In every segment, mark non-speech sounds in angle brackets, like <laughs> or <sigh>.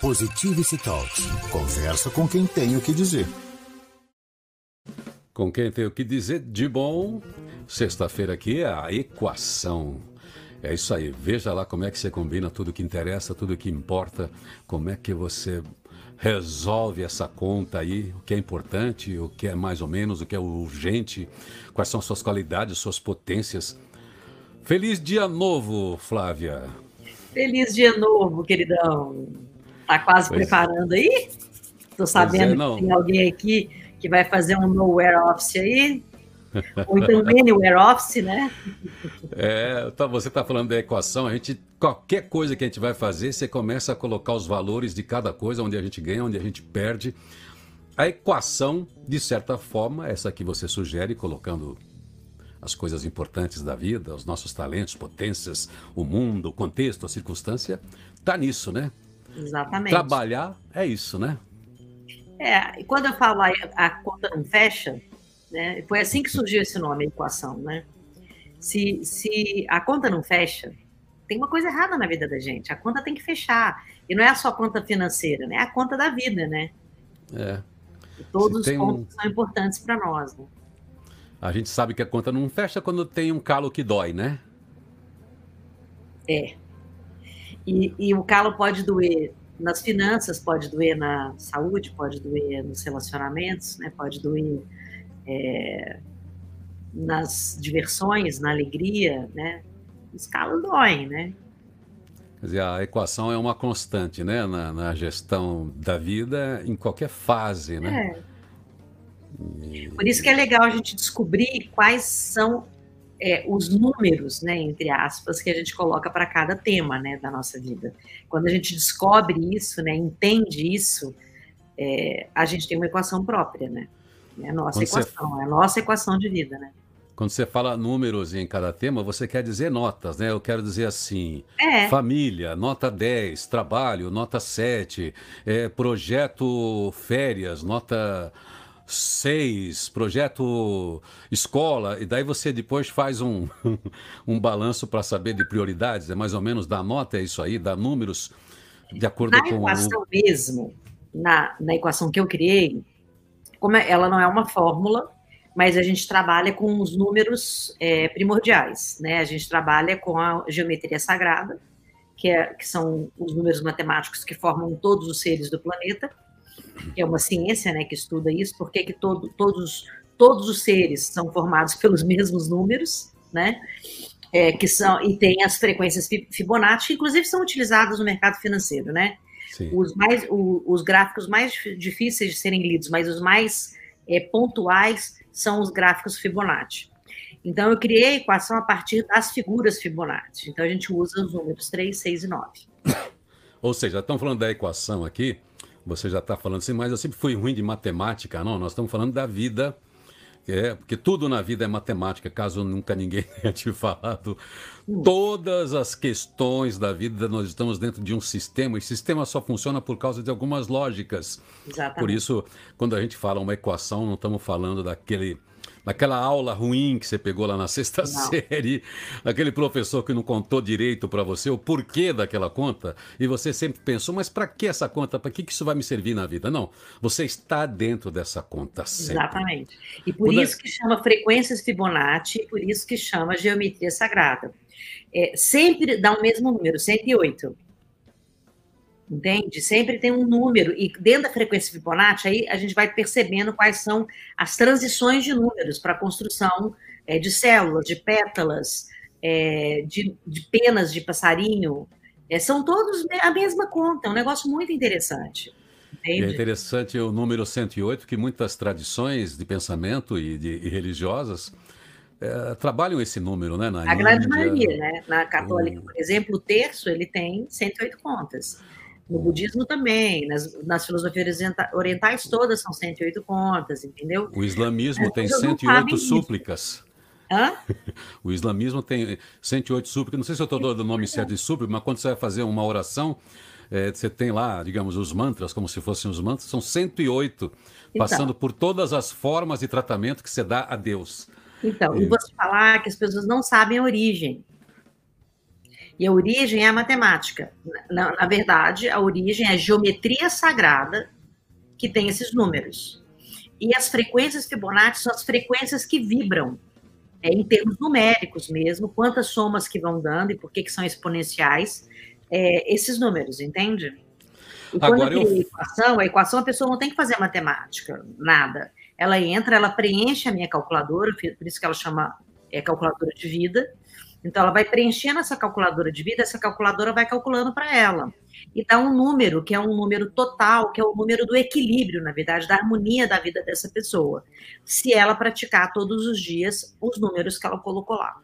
Positivity Talks. Conversa com quem tem o que dizer. Com quem tem o que dizer de bom. Sexta-feira aqui é a equação. É isso aí. Veja lá como é que você combina tudo que interessa, tudo que importa, como é que você resolve essa conta aí, o que é importante, o que é mais ou menos, o que é urgente, quais são suas qualidades, suas potências. Feliz dia novo, Flávia. Feliz dia novo, queridão. Tá quase pois é. preparando aí? Tô sabendo é, que tem alguém aqui que vai fazer um nowhere office aí. Ou então <laughs> anywhere office, né? É, tá, você está falando da equação, a gente, qualquer coisa que a gente vai fazer, você começa a colocar os valores de cada coisa, onde a gente ganha, onde a gente perde. A equação, de certa forma, essa que você sugere, colocando as coisas importantes da vida, os nossos talentos, potências, o mundo, o contexto, a circunstância, tá nisso, né? Exatamente. Trabalhar é isso, né? É, e quando eu falo a, a conta não fecha, né, foi assim que surgiu esse nome, a equação, né? Se, se a conta não fecha, tem uma coisa errada na vida da gente. A conta tem que fechar. E não é só a conta financeira, né? É a conta da vida, né? É. E todos os pontos um... são importantes para nós, né? A gente sabe que a conta não fecha quando tem um calo que dói, né? É. E, e o calo pode doer nas finanças, pode doer na saúde, pode doer nos relacionamentos, né? pode doer é, nas diversões, na alegria, né? Os calos doem, né? Quer dizer, a equação é uma constante, né? Na, na gestão da vida, em qualquer fase, né? É. Por isso que é legal a gente descobrir quais são é, os números, né, entre aspas, que a gente coloca para cada tema, né, da nossa vida. Quando a gente descobre isso, né, entende isso, é, a gente tem uma equação própria, né? É a nossa Quando equação, você... é a nossa equação de vida, né? Quando você fala números em cada tema, você quer dizer notas, né? Eu quero dizer assim: é. família, nota 10, trabalho, nota 7, é, projeto férias, nota seis, projeto escola, e daí você depois faz um, <laughs> um balanço para saber de prioridades, é mais ou menos dar nota, é isso aí, dar números de acordo na com... Na equação mesmo, na, na equação que eu criei, como é, ela não é uma fórmula, mas a gente trabalha com os números é, primordiais, né? A gente trabalha com a geometria sagrada, que, é, que são os números matemáticos que formam todos os seres do planeta, que é uma ciência né, que estuda isso, porque que todo, todos, todos os seres são formados pelos <laughs> mesmos números, né? É, que são e tem as frequências Fibonacci, que inclusive são utilizadas no mercado financeiro, né? Os, mais, o, os gráficos mais difíceis de serem lidos, mas os mais é, pontuais são os gráficos Fibonacci. Então, eu criei a equação a partir das figuras Fibonacci. Então, a gente usa os números 3, 6 e 9. Ou seja, estamos falando da equação aqui, você já está falando assim, mas eu sempre fui ruim de matemática. Não, nós estamos falando da vida, é, porque tudo na vida é matemática, caso nunca ninguém <laughs> tenha te falado. Hum. Todas as questões da vida, nós estamos dentro de um sistema, e sistema só funciona por causa de algumas lógicas. Exatamente. Por isso, quando a gente fala uma equação, não estamos falando daquele naquela aula ruim que você pegou lá na sexta não. série, aquele professor que não contou direito para você o porquê daquela conta, e você sempre pensou, mas para que essa conta? Para que, que isso vai me servir na vida? Não, você está dentro dessa conta sempre. Exatamente. E por Quando isso que chama frequências Fibonacci, por isso que chama geometria sagrada. É, sempre dá o mesmo número, 108 entende? Sempre tem um número, e dentro da frequência Fibonacci, aí a gente vai percebendo quais são as transições de números para a construção é, de células, de pétalas, é, de, de, penas de passarinho. É, são todos a mesma conta, é um negócio muito interessante. Entende? É interessante o número 108, que muitas tradições de pensamento e, de, e religiosas é, trabalham esse número, né? Na a grande maioria, né? Na católica, o... por exemplo, o terço ele tem 108 contas. No budismo também, nas, nas filosofias orientais todas são 108 contas, entendeu? O islamismo é, tem 108 súplicas. Hã? <laughs> O islamismo tem 108 súplicas. Não sei se eu estou dando o nome certo de súplica, mas quando você vai fazer uma oração, é, você tem lá, digamos, os mantras, como se fossem os mantras, são 108, então, passando por todas as formas de tratamento que você dá a Deus. Então, e, e você falar que as pessoas não sabem a origem. E a origem é a matemática. Na, na verdade, a origem é a geometria sagrada que tem esses números. E as frequências Fibonacci são as frequências que vibram, é, em termos numéricos mesmo, quantas somas que vão dando e por que, que são exponenciais, é, esses números, entende? E quando Agora eu crio a equação, a equação a pessoa não tem que fazer matemática, nada. Ela entra, ela preenche a minha calculadora, por isso que ela chama é, calculadora de vida. Então, ela vai preenchendo essa calculadora de vida, essa calculadora vai calculando para ela. E dá um número, que é um número total, que é o número do equilíbrio, na verdade, da harmonia da vida dessa pessoa. Se ela praticar todos os dias os números que ela colocou lá.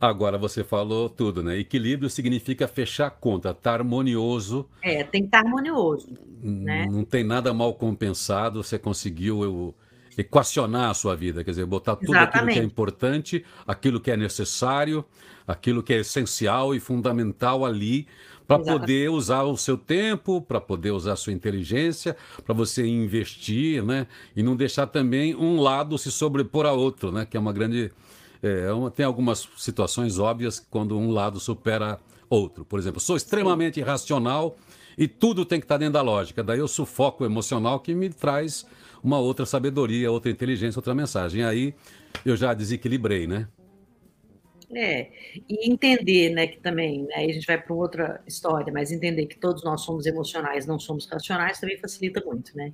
Agora você falou tudo, né? Equilíbrio significa fechar a conta, tá harmonioso. É, tem que estar tá harmonioso. Né? Não tem nada mal compensado, você conseguiu equacionar a sua vida, quer dizer, botar tudo Exatamente. aquilo que é importante, aquilo que é necessário, aquilo que é essencial e fundamental ali para poder usar o seu tempo, para poder usar a sua inteligência, para você investir, né? E não deixar também um lado se sobrepor a outro, né? Que é uma grande é, é, uma, tem algumas situações óbvias quando um lado supera outro. Por exemplo, sou extremamente Sim. racional e tudo tem que estar dentro da lógica. Daí eu sufoco o emocional que me traz uma outra sabedoria, outra inteligência, outra mensagem. Aí eu já desequilibrei, né? É, e entender, né, que também, né, aí a gente vai para outra história, mas entender que todos nós somos emocionais, não somos racionais, também facilita muito, né?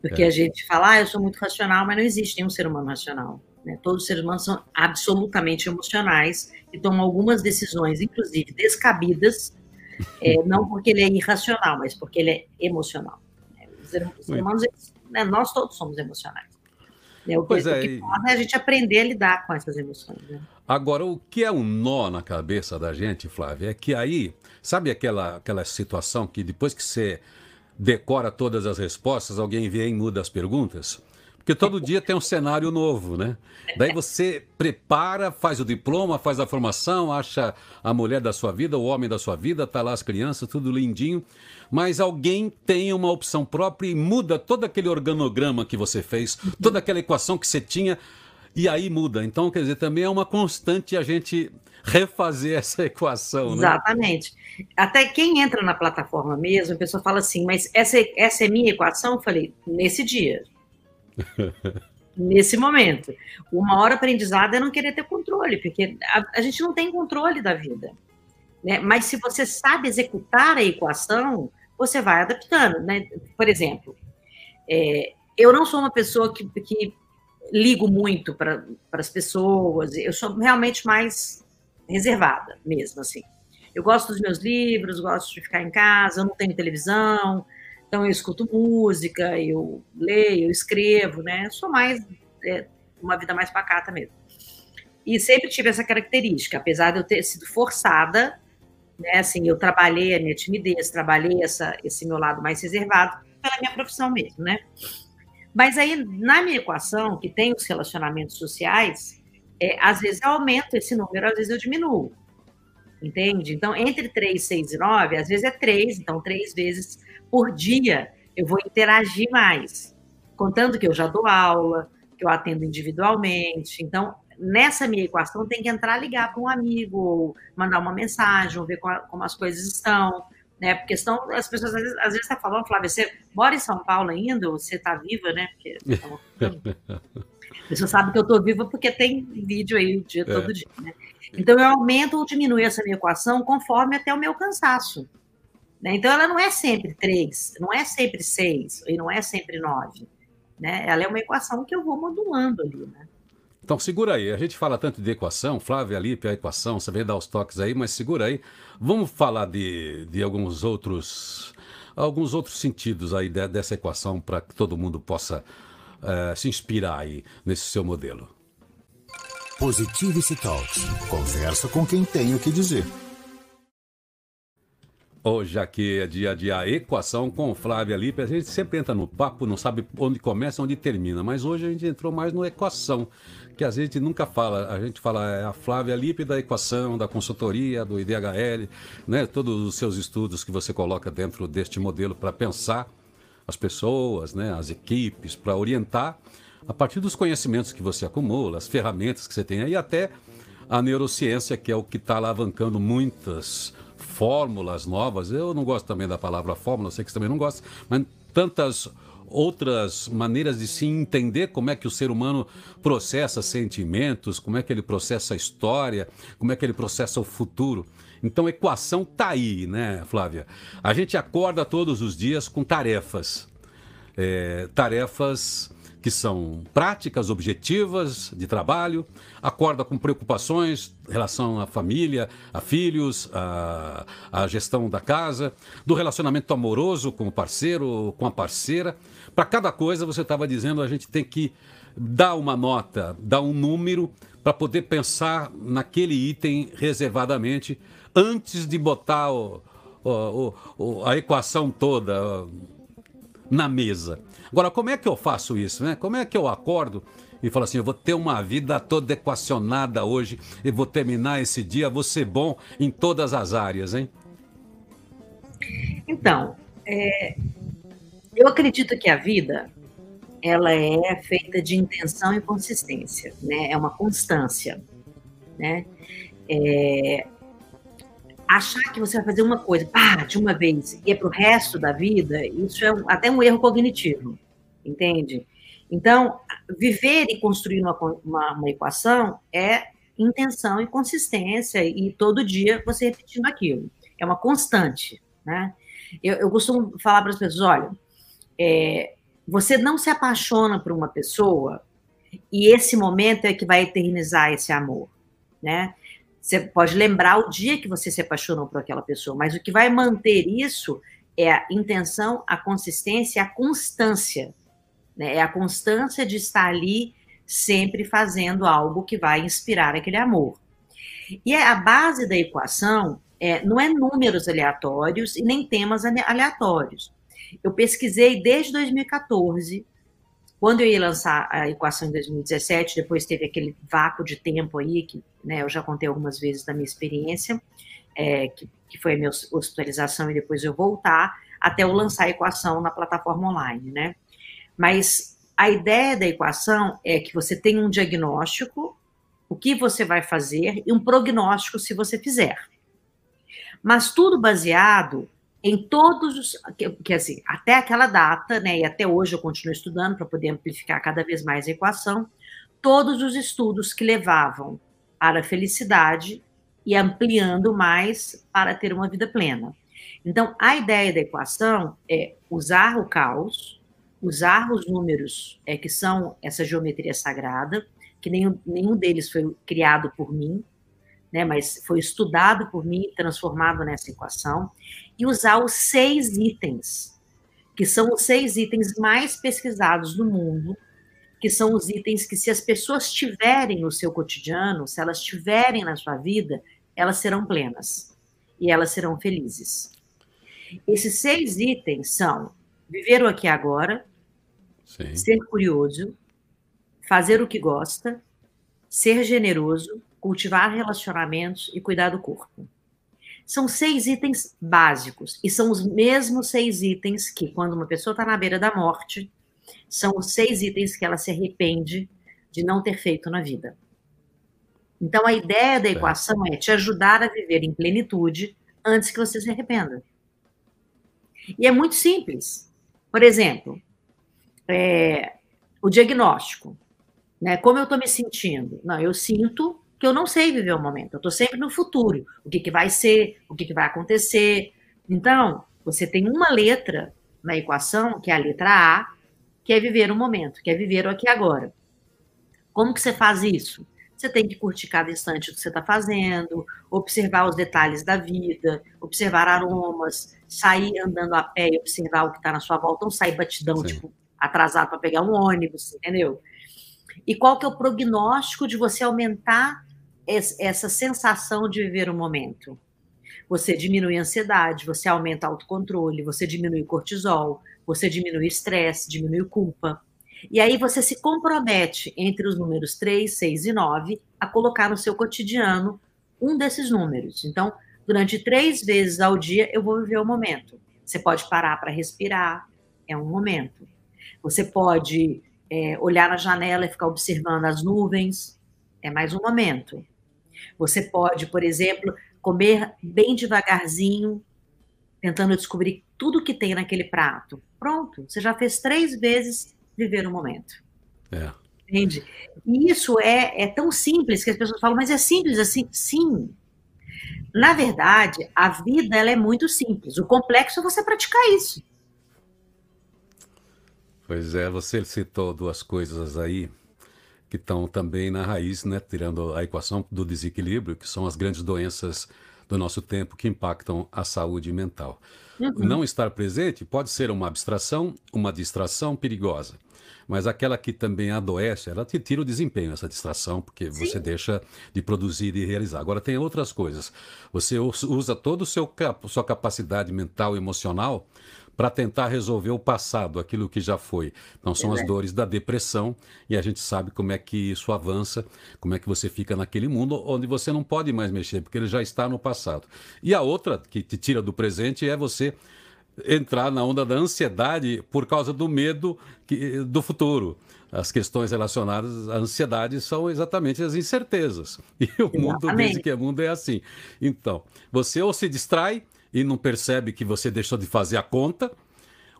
Porque é. a gente fala, ah, eu sou muito racional, mas não existe nenhum ser humano racional. Né? Todos os seres humanos são absolutamente emocionais e tomam algumas decisões, inclusive descabidas, é, não porque ele é irracional, mas porque ele é emocional. Né? Os seres humanos, né, nós todos somos emocionais. Né? O que, pois é, o que é a gente aprender a lidar com essas emoções. Né? Agora, o que é um nó na cabeça da gente, Flávia, é que aí, sabe aquela, aquela situação que depois que você decora todas as respostas, alguém vem e muda as perguntas? Porque todo dia tem um cenário novo, né? Daí você prepara, faz o diploma, faz a formação, acha a mulher da sua vida, o homem da sua vida, tá lá as crianças, tudo lindinho. Mas alguém tem uma opção própria e muda todo aquele organograma que você fez, toda aquela equação que você tinha, e aí muda. Então, quer dizer, também é uma constante a gente refazer <laughs> essa equação, né? Exatamente. Até quem entra na plataforma mesmo, a pessoa fala assim, mas essa, essa é minha equação? Eu falei, nesse dia <laughs> nesse momento. Uma hora aprendizado é não querer ter controle, porque a, a gente não tem controle da vida. Né? Mas se você sabe executar a equação, você vai adaptando. Né? Por exemplo, é, eu não sou uma pessoa que, que ligo muito para as pessoas, eu sou realmente mais reservada mesmo, assim. Eu gosto dos meus livros, gosto de ficar em casa, eu não tenho televisão, então, eu escuto música, eu leio, eu escrevo, né? Sou mais, é, uma vida mais pacata mesmo. E sempre tive essa característica, apesar de eu ter sido forçada, né? Assim, eu trabalhei a minha timidez, trabalhei essa, esse meu lado mais reservado pela minha profissão mesmo, né? Mas aí, na minha equação, que tem os relacionamentos sociais, é, às vezes eu aumento esse número, às vezes eu diminuo. Entende? Então, entre 3, 6 e 9, às vezes é 3, então 3 vezes por dia eu vou interagir mais, contando que eu já dou aula, que eu atendo individualmente. Então, nessa minha equação tem que entrar ligar para um amigo, ou mandar uma mensagem, ou ver como as coisas estão, né? Porque senão as pessoas às vezes, às vezes estão tá falando, Flávia, você mora em São Paulo ainda, ou você está viva, né? Porque <laughs> a pessoa sabe que eu estou viva porque tem vídeo aí o dia, é. todo dia, né? Então eu aumento ou diminuo essa minha equação conforme até o meu cansaço. Né? Então, ela não é sempre três, não é sempre seis, e não é sempre nove. Né? Ela é uma equação que eu vou modulando ali. Né? Então, segura aí. A gente fala tanto de equação, Flávia Lipe, a equação, você vem dar os toques aí, mas segura aí. Vamos falar de, de alguns outros alguns outros sentidos aí de, dessa equação para que todo mundo possa uh, se inspirar aí nesse seu modelo. Positivity Talks. Conversa com quem tem o que dizer. Hoje aqui é dia a dia equação com Flávia Lipe. A gente sempre entra no papo, não sabe onde começa, onde termina. Mas hoje a gente entrou mais no equação, que a gente nunca fala. A gente fala é a Flávia Lipe da equação, da consultoria, do IDHL, né? Todos os seus estudos que você coloca dentro deste modelo para pensar as pessoas, né? As equipes, para orientar a partir dos conhecimentos que você acumula, as ferramentas que você tem aí, até a neurociência, que é o que está alavancando muitas fórmulas novas. Eu não gosto também da palavra fórmula, sei que você também não gosta, mas tantas outras maneiras de se entender como é que o ser humano processa sentimentos, como é que ele processa a história, como é que ele processa o futuro. Então, a equação tá aí, né, Flávia? A gente acorda todos os dias com tarefas. É, tarefas que são práticas, objetivas de trabalho, acorda com preocupações em relação à família, a filhos, a, a gestão da casa, do relacionamento amoroso com o parceiro, com a parceira. Para cada coisa, você estava dizendo, a gente tem que dar uma nota, dar um número para poder pensar naquele item reservadamente antes de botar o, o, o, a equação toda na mesa. Agora, como é que eu faço isso? Né? Como é que eu acordo e falo assim: eu vou ter uma vida toda equacionada hoje e vou terminar esse dia, vou ser bom em todas as áreas, hein? Então, é, eu acredito que a vida ela é feita de intenção e consistência, né? É uma constância, né? É, achar que você vai fazer uma coisa, pá, de uma vez, e é para o resto da vida, isso é até um erro cognitivo entende? Então, viver e construir uma, uma, uma, equação é intenção e consistência, e todo dia você repetindo aquilo. É uma constante, né? Eu, eu costumo falar para as pessoas, olha, é, você não se apaixona por uma pessoa e esse momento é que vai eternizar esse amor, né? Você pode lembrar o dia que você se apaixonou por aquela pessoa, mas o que vai manter isso é a intenção, a consistência, a constância. Né? É a constância de estar ali sempre fazendo algo que vai inspirar aquele amor. E a base da equação é, não é números aleatórios e nem temas aleatórios. Eu pesquisei desde 2014, quando eu ia lançar a equação em 2017, depois teve aquele vácuo de tempo aí, que né, eu já contei algumas vezes da minha experiência, é, que, que foi a minha hospitalização e depois eu voltar, até eu lançar a equação na plataforma online, né? Mas a ideia da equação é que você tem um diagnóstico, o que você vai fazer, e um prognóstico se você fizer. Mas tudo baseado em todos os. Que, que assim, até aquela data, né, e até hoje eu continuo estudando para poder amplificar cada vez mais a equação, todos os estudos que levavam para a felicidade e ampliando mais para ter uma vida plena. Então, a ideia da equação é usar o caos, usar os números é, que são essa geometria sagrada, que nenhum, nenhum deles foi criado por mim, né, mas foi estudado por mim e transformado nessa equação, e usar os seis itens, que são os seis itens mais pesquisados no mundo, que são os itens que, se as pessoas tiverem no seu cotidiano, se elas tiverem na sua vida, elas serão plenas e elas serão felizes. Esses seis itens são viver o aqui e agora, Sim. ser curioso, fazer o que gosta, ser generoso, cultivar relacionamentos e cuidar do corpo. São seis itens básicos e são os mesmos seis itens que, quando uma pessoa está na beira da morte, são os seis itens que ela se arrepende de não ter feito na vida. Então, a ideia da equação é te ajudar a viver em plenitude antes que você se arrependa. E é muito simples. Por exemplo, é, o diagnóstico. Né? Como eu estou me sentindo? Não, eu sinto que eu não sei viver o momento. Eu estou sempre no futuro. O que, que vai ser, o que, que vai acontecer. Então, você tem uma letra na equação, que é a letra A, que é viver o momento, que é viver o aqui e agora. Como que você faz isso? Você tem que curtir cada instante do que você está fazendo, observar os detalhes da vida, observar aromas, sair andando a pé e observar o que está na sua volta, não sair batidão, Sim. tipo, atrasado para pegar um ônibus, entendeu? E qual que é o prognóstico de você aumentar essa sensação de viver o momento? Você diminui a ansiedade, você aumenta o autocontrole, você diminui o cortisol, você diminui o estresse, diminui a culpa. E aí você se compromete entre os números 3, 6 e 9 a colocar no seu cotidiano um desses números. Então, durante três vezes ao dia, eu vou viver o momento. Você pode parar para respirar, é um momento. Você pode é, olhar na janela e ficar observando as nuvens, é mais um momento. Você pode, por exemplo, comer bem devagarzinho, tentando descobrir tudo que tem naquele prato. Pronto, você já fez três vezes viver o momento. É. Entende? E isso é, é tão simples que as pessoas falam, mas é simples assim? Sim. Na verdade, a vida ela é muito simples. O complexo é você praticar isso. Pois é, você citou duas coisas aí que estão também na raiz, né, tirando a equação do desequilíbrio, que são as grandes doenças do nosso tempo que impactam a saúde mental. Uhum. Não estar presente pode ser uma abstração, uma distração perigosa. Mas aquela que também adoece, ela te tira o desempenho, essa distração, porque Sim. você deixa de produzir e realizar. Agora, tem outras coisas. Você usa toda a sua capacidade mental e emocional para tentar resolver o passado, aquilo que já foi. Então são as dores da depressão e a gente sabe como é que isso avança, como é que você fica naquele mundo onde você não pode mais mexer, porque ele já está no passado. E a outra que te tira do presente é você entrar na onda da ansiedade por causa do medo que, do futuro. As questões relacionadas à ansiedade são exatamente as incertezas. <laughs> E o mundo, desde que é mundo, é assim. Então, você ou se distrai e não percebe que você deixou de fazer a conta,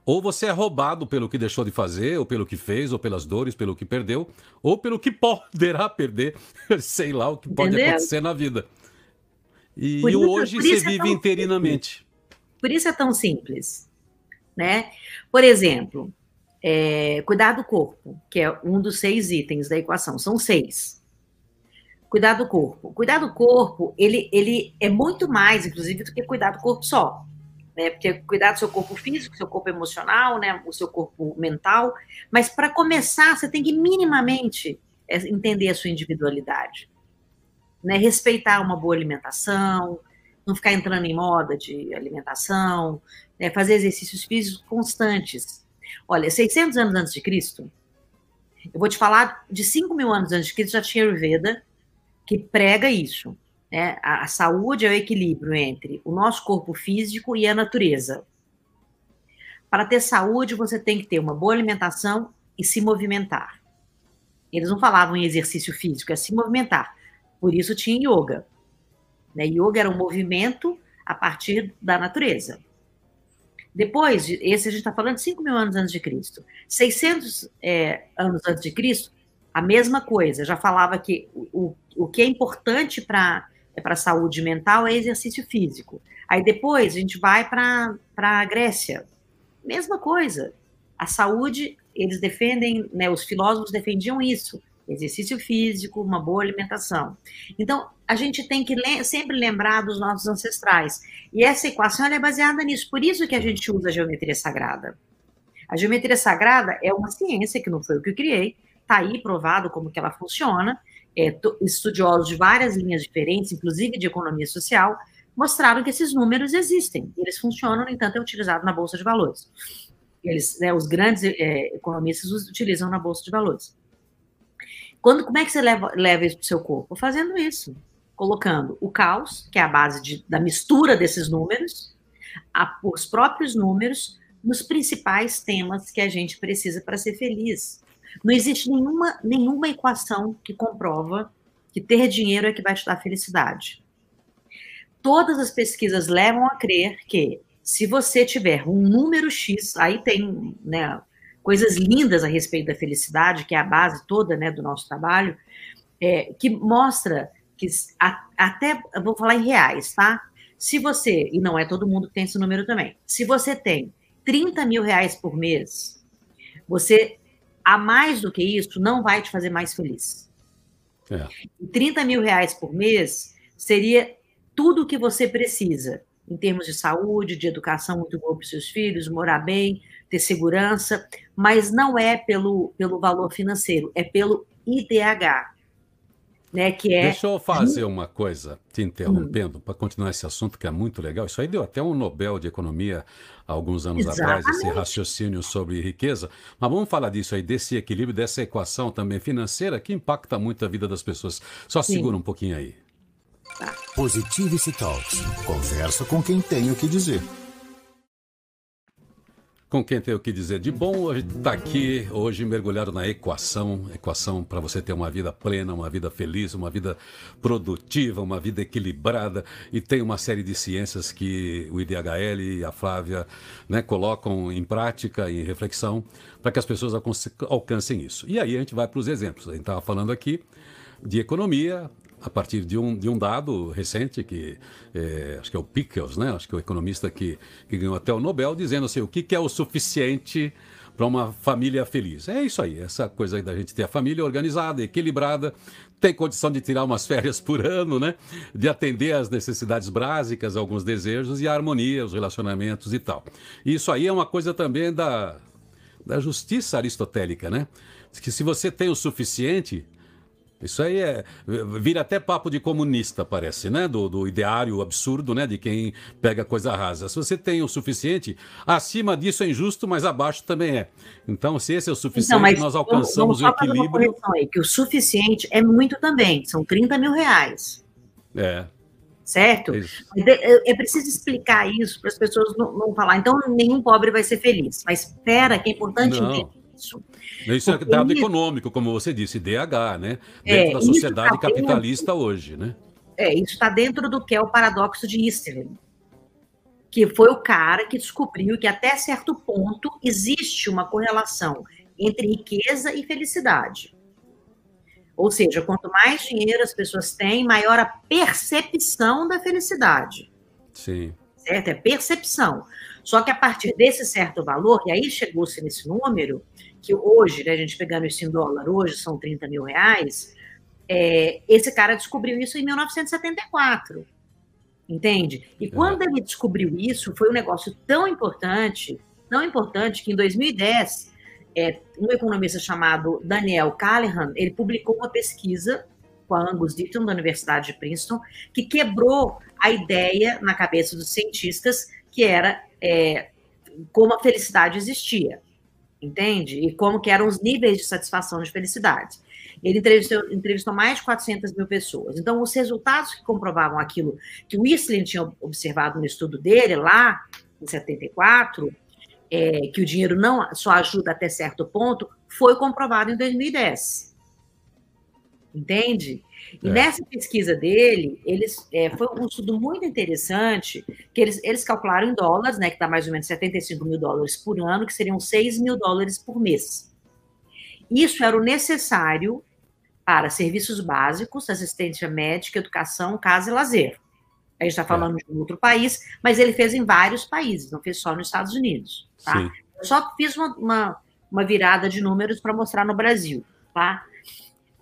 ou você é roubado pelo que deixou de fazer, ou pelo que fez, ou pelas dores, pelo que perdeu, ou pelo que <laughs> poderá perder, <laughs> sei lá o que pode Entendeu? acontecer na vida. E, isso, hoje você é vive interinamente. Simples. Por isso é tão simples, né? Por exemplo, é, cuidar do corpo, que é um dos seis itens da equação, são seis cuidar do corpo. Cuidar do corpo, ele, ele é muito mais, inclusive, do que cuidar do corpo só. Né? Porque cuidar do seu corpo físico, seu corpo emocional, né? o seu corpo mental. Mas para começar, você tem que minimamente é, entender a sua individualidade. Né? Respeitar uma boa alimentação, não ficar entrando em moda de alimentação, né? fazer exercícios físicos constantes. Olha, 600 anos antes de Cristo, eu vou te falar de 5 mil anos antes de Cristo já tinha Ayurveda, que prega isso. Né? A, a saúde é o equilíbrio entre o nosso corpo físico e a natureza. Para ter saúde, você tem que ter uma boa alimentação e se movimentar. Eles não falavam em exercício físico, é se movimentar. Por isso tinha yoga. Né? Yoga era um movimento a partir da natureza. Depois, esse a gente está falando de 5 mil anos antes de Cristo. 600 é, anos antes de Cristo, a mesma coisa. Já falava que o, o que é importante para é a saúde mental é exercício físico. Aí depois a gente vai para a Grécia. Mesma coisa. A saúde, eles defendem, né, os filósofos defendiam isso. Exercício físico, uma boa alimentação. Então, a gente tem que le sempre lembrar dos nossos ancestrais. E essa equação é baseada nisso. Por isso que a gente usa a geometria sagrada. A geometria sagrada é uma ciência que não foi eu que criei, está aí provado como que ela funciona. É, estudiosos de várias linhas diferentes, inclusive de economia social, mostraram que esses números existem. Eles funcionam, no entanto, é utilizado na Bolsa de Valores. Eles, né, os grandes é, economistas os utilizam na Bolsa de Valores. Quando, como é que você leva, leva isso para o seu corpo? Fazendo isso. Colocando o caos, que é a base de, da mistura desses números, a, os próprios números, nos principais temas que a gente precisa para ser feliz. Não existe nenhuma, nenhuma equação que comprova que ter dinheiro é que vai te dar felicidade. Todas as pesquisas levam a crer que se você tiver um número X, aí tem né, coisas lindas a respeito da felicidade, que é a base toda né, do nosso trabalho, é, que mostra que a, até, vou falar em reais, tá? Se você, e não é todo mundo que tem esse número também, se você tem 30 mil reais por mês, você a mais do que isso não vai te fazer mais feliz. É. 30 mil reais por mês seria tudo o que você precisa em termos de saúde, de educação muito boa para os seus filhos, morar bem, ter segurança, mas não é pelo, pelo valor financeiro, é pelo IDH, né, que é... Deixa eu fazer uma coisa, te interrompendo, hum. para continuar esse assunto que é muito legal. Isso aí deu até um Nobel de Economia há alguns anos Exatamente. atrás, esse raciocínio sobre riqueza. Mas vamos falar disso aí, desse equilíbrio, dessa equação também financeira que impacta muito a vida das pessoas. Só Sim. segura um pouquinho aí. Tá. Talks. Conversa com quem tem o que dizer. Com quem tem o que dizer de bom. A gente está aqui hoje mergulhado na equação equação para você ter uma vida plena, uma vida feliz, uma vida produtiva, uma vida equilibrada. E tem uma série de ciências que o IDHL e a Flávia né, colocam em prática, em reflexão, para que as pessoas alcancem isso. E aí a gente vai para os exemplos. A gente estava falando aqui de economia, a partir de um, de um dado recente, que é, acho que é o Pickles, né? acho que é o economista que, que ganhou até o Nobel, dizendo assim, o que, que é o suficiente para uma família feliz. É isso aí, essa coisa da gente ter a família organizada, equilibrada, ter condição de tirar umas <laughs> férias por ano, né? De atender às necessidades básicas, alguns desejos e a harmonia, os relacionamentos e tal. Isso aí é uma coisa também da, da justiça aristotélica, né? Que se você tem o suficiente, isso aí é. Vira até papo de comunista, parece, né? Do, do ideário absurdo, né? De quem pega coisa rasa. Se você tem o suficiente, acima disso é injusto, mas abaixo também é. Então, se esse é o suficiente, então, nós alcançamos o equilíbrio. Aí, que o suficiente é muito também, são 30 mil reais. É. Certo? É, é preciso explicar isso para as pessoas não, não falar. Então, nenhum pobre vai ser feliz. Mas espera, que é importante não. entender isso. Isso é dado isso... econômico, como você disse, DH, né? É, dentro é, da sociedade tá capitalista dentro... hoje, né? É, isso está dentro do que é o paradoxo de Easterlin, que foi o cara que descobriu que até certo ponto existe uma correlação entre riqueza e felicidade. Ou seja, quanto mais dinheiro as pessoas têm, maior a percepção da felicidade. Sim. Certo? É percepção. Só que a partir desse certo valor, e aí chegou-se nesse número, que hoje, né, a gente pegando isso em dólar, hoje são 30 mil reais, é, esse cara descobriu isso em 1974. Entende? E quando ele descobriu isso, foi um negócio tão importante, tão importante, que em 2010, é, um economista chamado Daniel Callahan, ele publicou uma pesquisa com a Angus Deaton, da Universidade de Princeton, que quebrou a ideia na cabeça dos cientistas que era é, como a felicidade existia, entende? E como que eram os níveis de satisfação de felicidade. Ele entrevistou, entrevistou mais de 400 mil pessoas. Então, os resultados que comprovavam aquilo que o Islin tinha observado no estudo dele, lá em 74, é, que o dinheiro não só ajuda até certo ponto, foi comprovado em 2010. Entende? E é. nessa pesquisa dele, eles é, foi um estudo muito interessante, que eles, eles calcularam em dólares, né, que está mais ou menos 75 mil dólares por ano, que seriam 6 mil dólares por mês. Isso era o necessário para serviços básicos, assistência médica, educação, casa e lazer. A gente está falando é. de um outro país, mas ele fez em vários países, não fez só nos Estados Unidos. Tá? Eu só fiz uma, uma, uma virada de números para mostrar no Brasil. Tá?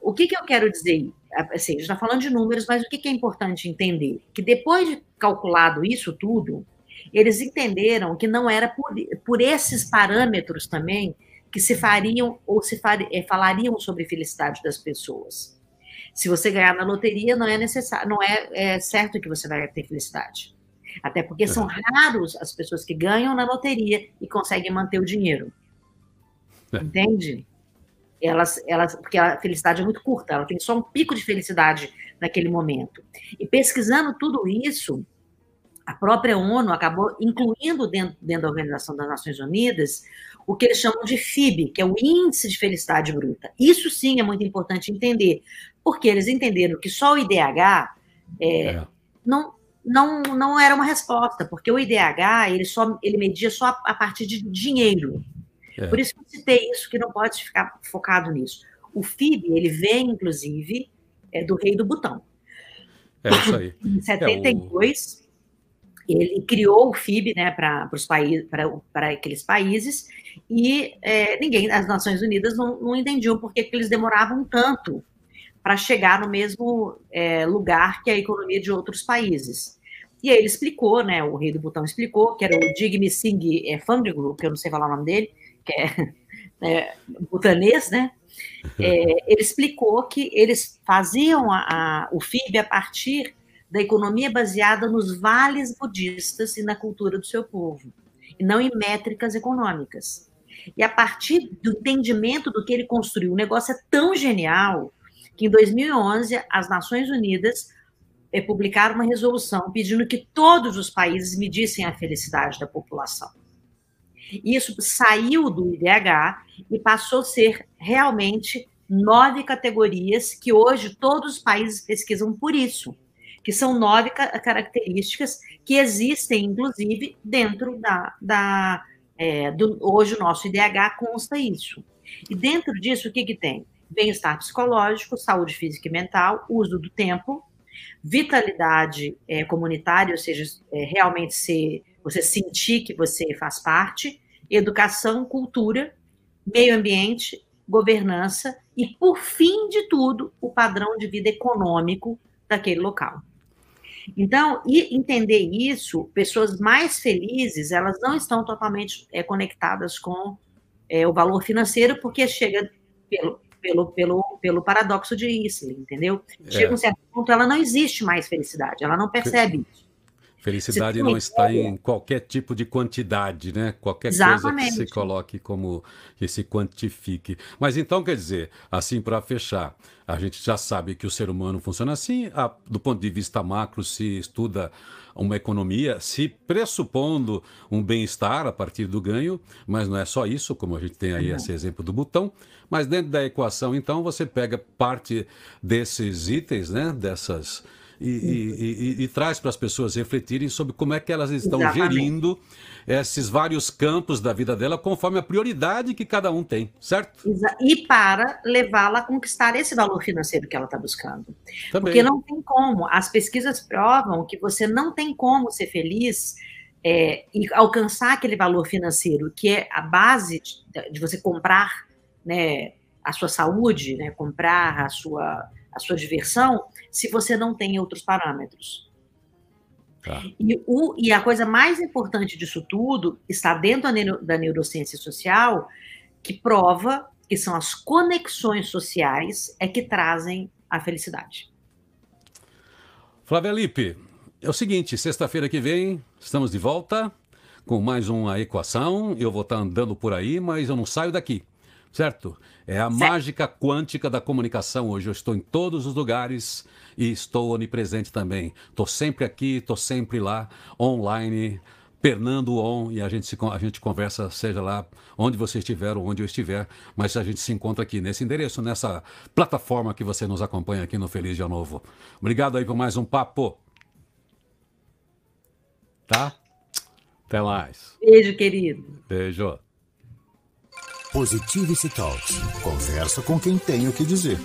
O que, que eu quero dizer? Assim, a gente está falando de números, mas o que, que é importante entender? Que depois de calculado isso tudo, eles entenderam que não era por, por esses parâmetros também que se fariam ou se far, é, falariam sobre felicidade das pessoas. Se você ganhar na loteria, não é necessário, não é, é certo que você vai ter felicidade. Até porque são raros as pessoas que ganham na loteria e conseguem manter o dinheiro. É. Entende? Elas, elas, porque a felicidade é muito curta, ela tem só um pico de felicidade naquele momento. E pesquisando tudo isso, a própria ONU acabou incluindo dentro, dentro da Organização das Nações Unidas o que eles chamam de FIB, que é o Índice de Felicidade Bruta. Isso sim é muito importante entender, porque eles entenderam que só o IDH é, é. Não, não, não era uma resposta, porque o IDH ele, só, ele media só a, a partir de dinheiro. É. Por isso que eu citei isso, que não pode ficar focado nisso. O FIB, ele vem, inclusive, é do rei do Butão. É isso aí. em 72, é o... ele criou o FIB né, para países, aqueles países, e é, ninguém, as Nações Unidas não, não entendiam por que eles demoravam tanto para chegar no mesmo é, lugar que a economia de outros países. E aí ele explicou, né, o rei do Butão explicou, que era o Digme Singh é, Fangru, que eu não sei falar o nome dele, que é, é butanês, né? É, ele explicou que eles faziam a, a, o FIB a partir da economia baseada nos vales budistas e na cultura do seu povo, e não em métricas econômicas. E a partir do entendimento do que ele construiu, o negócio é tão genial que em 2011 as Nações Unidas é, publicaram uma resolução pedindo que todos os países medissem a felicidade da população. Isso saiu do IDH e passou a ser realmente nove categorias que hoje todos os países pesquisam por isso, que são nove características que existem, inclusive, dentro da. da é, do, hoje o nosso IDH consta isso. E dentro disso, o que, que tem? Bem-estar psicológico, saúde física e mental, uso do tempo, vitalidade é, comunitária, ou seja, é, realmente ser, você sentir que você faz parte, educação, cultura, meio ambiente, governança e, por fim de tudo, o padrão de vida econômico daquele local. Então, e entender isso, pessoas mais felizes, elas não estão totalmente é, conectadas com é, o valor financeiro, porque chega pelo, pelo, pelo, pelo paradoxo de Isling, entendeu? Chega é. um certo ponto, ela não existe mais felicidade, ela não percebe isso. Felicidade não está em qualquer tipo de quantidade, né? Qualquer Exatamente. coisa que se coloque como que se quantifique. Mas então, quer dizer, assim para fechar, a gente já sabe que o ser humano funciona assim, a, do ponto de vista macro, se estuda uma economia, se pressupondo um bem-estar a partir do ganho, mas não é só isso, como a gente tem aí esse exemplo do botão, mas dentro da equação, então, você pega parte desses itens, né? Dessas e, e, e, e traz para as pessoas refletirem sobre como é que elas estão Exatamente. gerindo esses vários campos da vida dela conforme a prioridade que cada um tem, certo? E para levá-la a conquistar esse valor financeiro que ela está buscando. Também. Porque não tem como. As pesquisas provam que você não tem como ser feliz é, e alcançar aquele valor financeiro, que é a base de, de você comprar né, a sua saúde, né, comprar a sua a sua diversão se você não tem outros parâmetros. Tá. E, o, e, a coisa mais importante disso tudo está dentro da, neuro, da neurociência social, que prova que são as conexões sociais é que trazem a felicidade. Flávia Lipe, é o seguinte, sexta-feira que vem estamos de volta com mais uma equação. Eu vou estar andando por aí, mas eu não saio daqui certo? É a certo. mágica quântica da comunicação hoje. Eu estou em todos os lugares e estou onipresente também. Estou sempre aqui, estou sempre lá, online, pernando on, e a gente, se, a gente conversa, seja lá onde você estiver ou onde eu estiver, mas a gente se encontra aqui nesse endereço, nessa plataforma que você nos acompanha aqui no Feliz Dia Novo. Obrigado aí por mais um papo. Tá? Até mais. Beijo, querido. Beijo. Positivity Talks. Conversa com quem tem o que dizer.